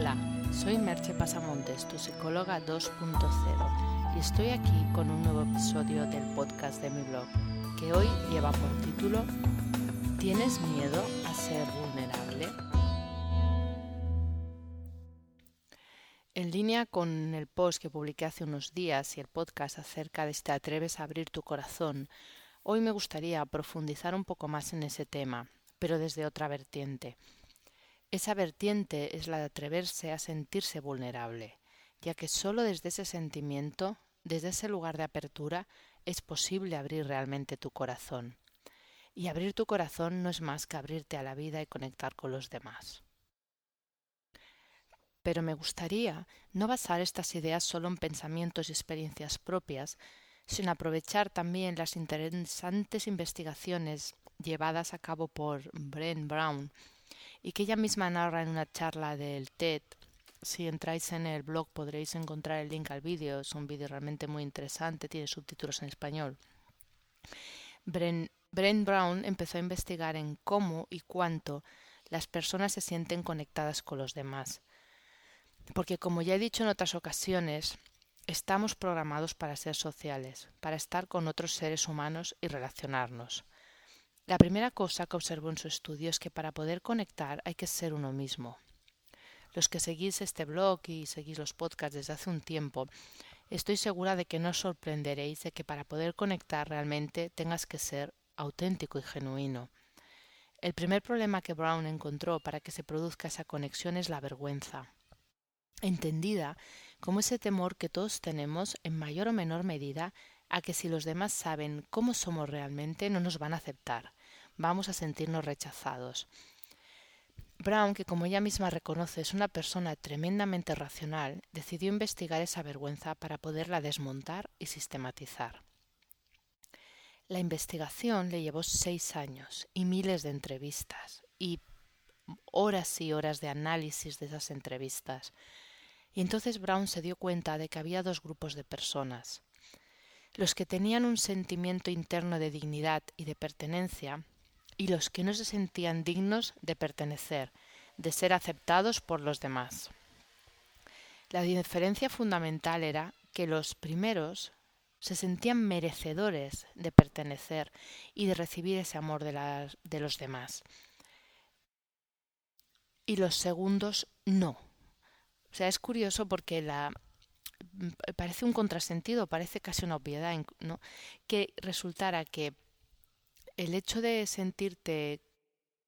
Hola, soy Merche Pasamontes, tu psicóloga 2.0, y estoy aquí con un nuevo episodio del podcast de mi blog, que hoy lleva por título ¿Tienes miedo a ser vulnerable? En línea con el post que publiqué hace unos días y el podcast acerca de si te atreves a abrir tu corazón, hoy me gustaría profundizar un poco más en ese tema, pero desde otra vertiente esa vertiente es la de atreverse a sentirse vulnerable, ya que sólo desde ese sentimiento, desde ese lugar de apertura, es posible abrir realmente tu corazón. Y abrir tu corazón no es más que abrirte a la vida y conectar con los demás. Pero me gustaría no basar estas ideas solo en pensamientos y experiencias propias, sino aprovechar también las interesantes investigaciones llevadas a cabo por Brent Brown y que ella misma narra en una charla del TED. Si entráis en el blog podréis encontrar el link al vídeo, es un vídeo realmente muy interesante, tiene subtítulos en español. Brent, Brown empezó a investigar en cómo y cuánto las personas se sienten conectadas con los demás. Porque como ya he dicho en otras ocasiones, estamos programados para ser sociales, para estar con otros seres humanos y relacionarnos. La primera cosa que observó en su estudio es que para poder conectar hay que ser uno mismo. Los que seguís este blog y seguís los podcasts desde hace un tiempo, estoy segura de que no os sorprenderéis de que para poder conectar realmente tengas que ser auténtico y genuino. El primer problema que Brown encontró para que se produzca esa conexión es la vergüenza, entendida como ese temor que todos tenemos en mayor o menor medida a que si los demás saben cómo somos realmente no nos van a aceptar, vamos a sentirnos rechazados. Brown, que como ella misma reconoce es una persona tremendamente racional, decidió investigar esa vergüenza para poderla desmontar y sistematizar. La investigación le llevó seis años y miles de entrevistas y horas y horas de análisis de esas entrevistas. Y entonces Brown se dio cuenta de que había dos grupos de personas. Los que tenían un sentimiento interno de dignidad y de pertenencia y los que no se sentían dignos de pertenecer, de ser aceptados por los demás. La diferencia fundamental era que los primeros se sentían merecedores de pertenecer y de recibir ese amor de, los demás. Y los segundos no. O sea, es curioso porque la, parece un contrasentido, parece casi una obviedad, que resultara que el hecho de sentirte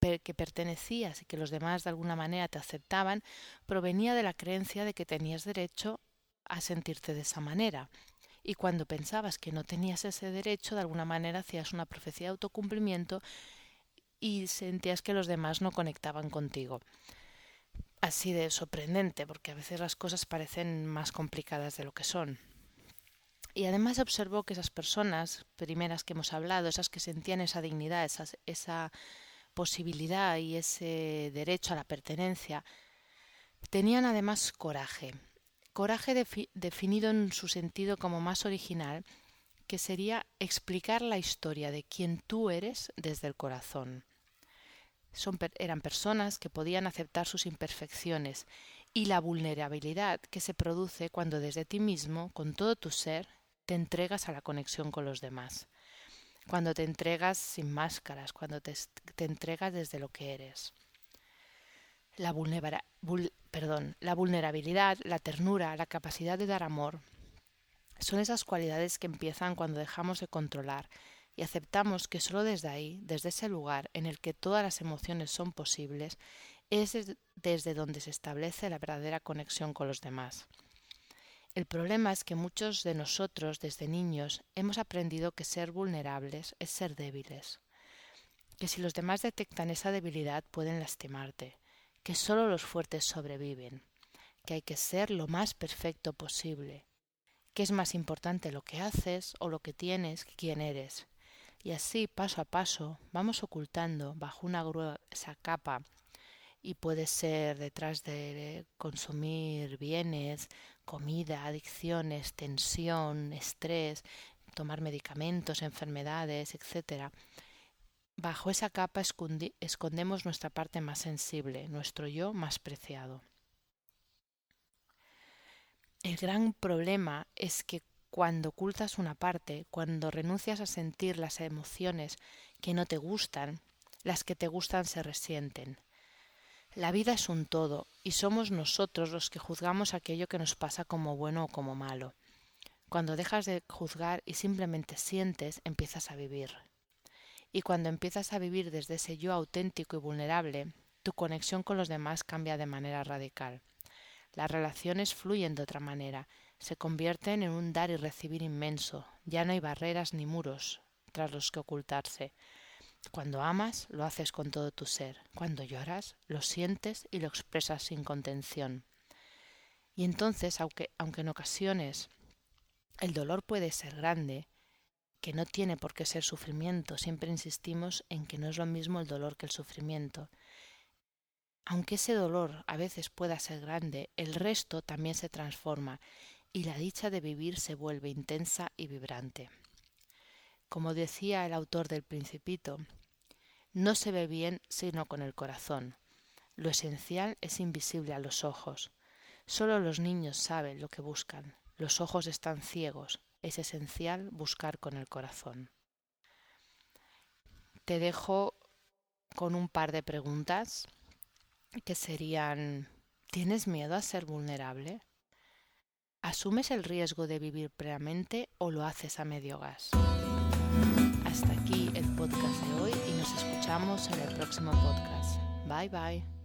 que pertenecías y que los demás de alguna manera te aceptaban provenía de la creencia de que tenías derecho a sentirte de esa manera. Y cuando pensabas que no tenías ese derecho, de alguna manera hacías una profecía de autocumplimiento y sentías que los demás no conectaban contigo. Así de sorprendente, porque a veces las cosas parecen más complicadas de lo que son. Y además observó que esas personas primeras que hemos hablado, esas que sentían esa dignidad, esa, esa posibilidad y ese derecho a la pertenencia, tenían además coraje. Coraje definido en su sentido como más original, que sería explicar la historia de quien tú eres desde el corazón. Eran personas que podían aceptar sus imperfecciones y la vulnerabilidad que se produce cuando desde ti mismo, con todo tu ser, te entregas a la conexión con los demás, cuando te entregas sin máscaras, cuando te, entregas desde lo que eres. La vulnerabilidad, la ternura, la capacidad de dar amor, son esas cualidades que empiezan cuando dejamos de controlar y aceptamos que solo desde ahí, desde ese lugar en el que todas las emociones son posibles, es desde donde se establece la verdadera conexión con los demás. El problema es que muchos de nosotros desde niños hemos aprendido que ser vulnerables es ser débiles, que si los demás detectan esa debilidad pueden lastimarte, que solo los fuertes sobreviven, que hay que ser lo más perfecto posible, que es más importante lo que haces o lo que tienes que quién eres. Y así, paso a paso, vamos ocultando bajo una gruesa capa y puede ser detrás de consumir bienes, comida, adicciones, tensión, estrés, tomar medicamentos, enfermedades, etc. Bajo esa capa escondemos nuestra parte más sensible, nuestro yo más preciado. El gran problema es que cuando ocultas una parte, cuando renuncias a sentir las emociones que no te gustan, las que te gustan se resienten. La vida es un todo y somos nosotros los que juzgamos aquello que nos pasa como bueno o como malo. Cuando dejas de juzgar y simplemente sientes, empiezas a vivir. Y cuando empiezas a vivir desde ese yo auténtico y vulnerable, tu conexión con los demás cambia de manera radical. Las relaciones fluyen de otra manera, se convierten en un dar y recibir inmenso, ya no hay barreras ni muros tras los que ocultarse. Cuando amas, lo haces con todo tu ser. Cuando lloras, lo sientes y lo expresas sin contención. Y entonces, aunque, aunque en ocasiones el dolor puede ser grande, que no tiene por qué ser sufrimiento, siempre insistimos en que no es lo mismo el dolor que el sufrimiento. Aunque ese dolor a veces pueda ser grande, el resto también se transforma y la dicha de vivir se vuelve intensa y vibrante. Como decía el autor del Principito, no se ve bien sino con el corazón. Lo esencial es invisible a los ojos. Solo los niños saben lo que buscan. Los ojos están ciegos. Es esencial buscar con el corazón. Te dejo con un par de preguntas que serían ¿Tienes miedo a ser vulnerable? ¿Asumes el riesgo de vivir plenamente o lo haces a medio gas? Hasta aquí el podcast de hoy y nos escuchamos en el próximo podcast. Bye bye.